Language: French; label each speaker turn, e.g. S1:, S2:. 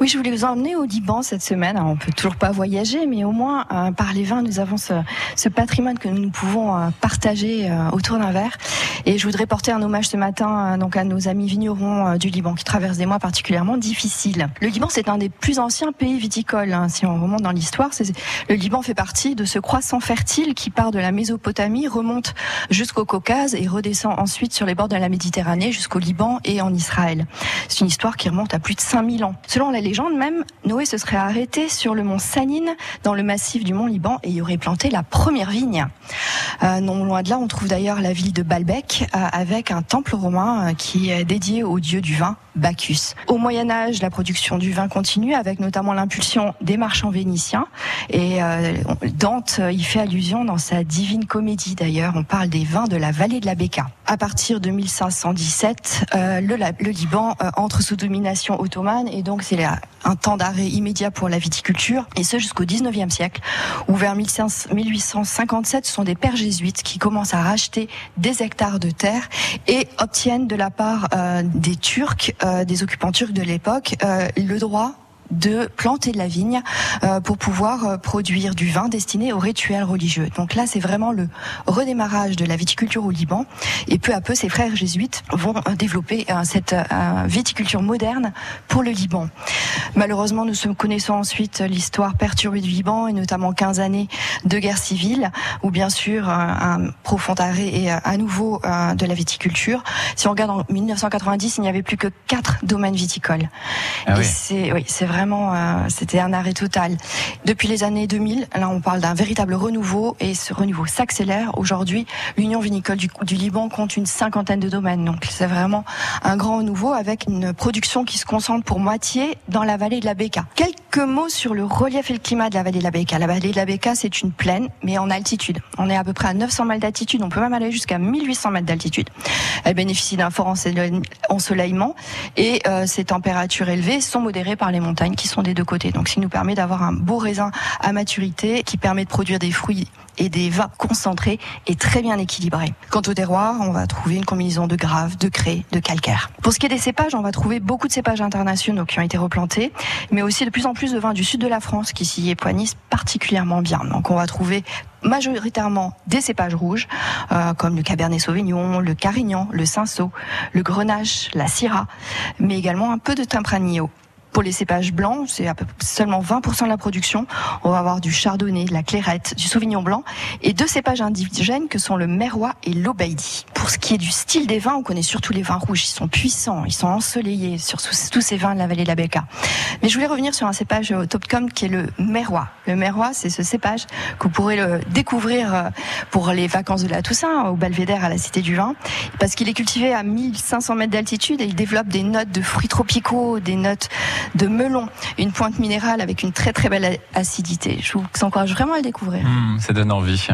S1: Oui, je voulais vous emmener au Liban cette semaine. On peut toujours pas voyager, mais au moins euh, par les vins, nous avons ce, ce, patrimoine que nous pouvons euh, partager euh, autour d'un verre. Et je voudrais porter un hommage ce matin donc à nos amis vignerons du Liban qui traversent des mois particulièrement difficiles. Le Liban, c'est un des plus anciens pays viticoles. Hein, si on remonte dans l'histoire, le Liban fait partie de ce croissant fertile qui part de la Mésopotamie, remonte jusqu'au Caucase et redescend ensuite sur les bords de la Méditerranée jusqu'au Liban et en Israël. C'est une histoire qui remonte à plus de 5000 ans. Selon la légende même, Noé se serait arrêté sur le mont Sanine, dans le massif du mont Liban, et y aurait planté la première vigne. Euh, non loin de là, on trouve d'ailleurs la ville de Baalbek, euh, avec un temple romain euh, qui est dédié au dieu du vin, Au Moyen Âge, la production du vin continue, avec notamment l'impulsion des marchands vénitiens. Et Dante y fait allusion dans sa Divine Comédie d'ailleurs. On parle des vins de la vallée de la Becca. À partir de 1517, le, le, Liban entre sous domination ottomane, et donc c'est un temps d'arrêt immédiat pour la viticulture, et ce jusqu'au 19e siècle, où vers 1857, ce sont des pères jésuites qui commencent à racheter des hectares de terre et obtiennent de la part euh, des Turcs, euh, des occupants turcs de l'époque, euh, le droit de planter de la vigne euh, pour pouvoir euh, produire du vin destiné aux rituels religieux. Donc là, c'est vraiment le redémarrage de la viticulture au Liban. Et peu à peu, ces frères jésuites vont euh, développer cette viticulture moderne pour le Liban. Malheureusement, nous connaissons ensuite l'histoire perturbée du Liban et notamment 15 années de guerre civile, où bien sûr un profond arrêt et à nouveau de la viticulture. Si on regarde en 1990, il n'y avait plus que quatre domaines viticoles. Ah et c'est oui, c'est vrai vraiment, euh, c'était un arrêt total. Depuis les années 2000, là, on parle d'un véritable renouveau et ce renouveau s'accélère. Aujourd'hui, l'Union vinicole du, Liban compte une cinquantaine de domaines. Donc, c'est vraiment un grand renouveau avec une production qui se concentre pour moitié dans la vallée de la Beka. Quelques mots sur le relief et le climat de la vallée de la Beka. La vallée de la Beka, c'est une plaine, mais en altitude. On est à peu près à 900 mètres d'altitude. On peut même aller jusqu'à 1800 mètres d'altitude. Elle bénéficie d'un fort ensoleillement et euh, ces températures élevées sont modérées par les montagnes qui sont des deux côtés. Donc, ce qui nous permet d'avoir un beau raisin à maturité qui permet de produire des fruits et des vins concentrés et très bien équilibrés. Quant au terroir, on va trouver une combinaison de grave, de craie, de calcaire. Pour ce qui est des cépages, on va trouver beaucoup de cépages internationaux qui ont été replantés, mais aussi de plus en plus de vins du sud de la France qui s'y époignissent particulièrement bien. Donc on va trouver majoritairement des cépages rouges, euh, comme le Cabernet Sauvignon, le Carignan, le Cinsault, le Grenache, la Syrah, mais également un peu de Tempranillo. Pour les cépages blancs, c'est à peu seulement 20% de la production. On va avoir du chardonnay, de la clairette, du sauvignon blanc et deux cépages indigènes que sont le merrois et l'obaïdi. Pour ce qui est du style des vins, on connaît surtout les vins rouges. Ils sont puissants, ils sont ensoleillés sur tous ces vins de la vallée de la Becca. Mais je voulais revenir sur un cépage au top com qui est le merrois. Le merrois, c'est ce cépage que vous pourrez le découvrir euh, pour les vacances de la Toussaint au Belvédère à la Cité du Vin parce qu'il est cultivé à 1500 mètres d'altitude et il développe des notes de fruits tropicaux, des notes de melon, une pointe minérale avec une très très belle acidité. Je vous encourage vraiment à le découvrir.
S2: Mmh, ça donne envie.